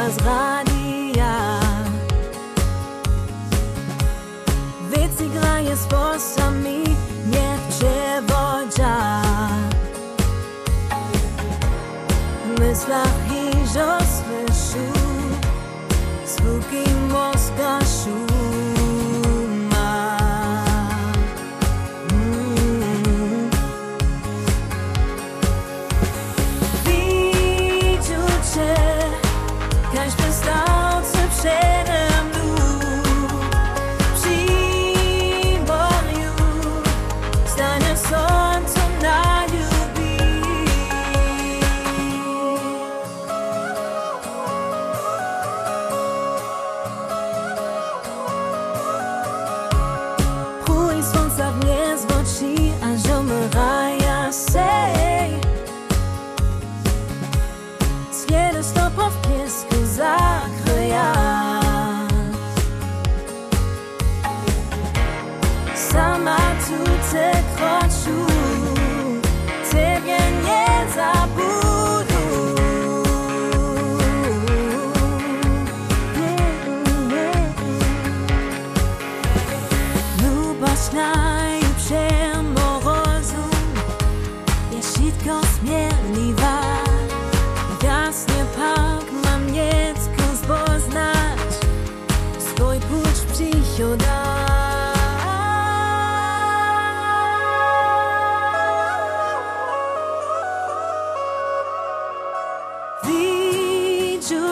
razradia Wieci graje z włosami Niech przewodzia W myślach i Zwuki Sliedy stopą w piesku zakryja Sama tu te kroczu Ciebie nie zabudu Lubasz